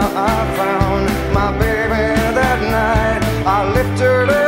how I found my baby that night. I lifted her.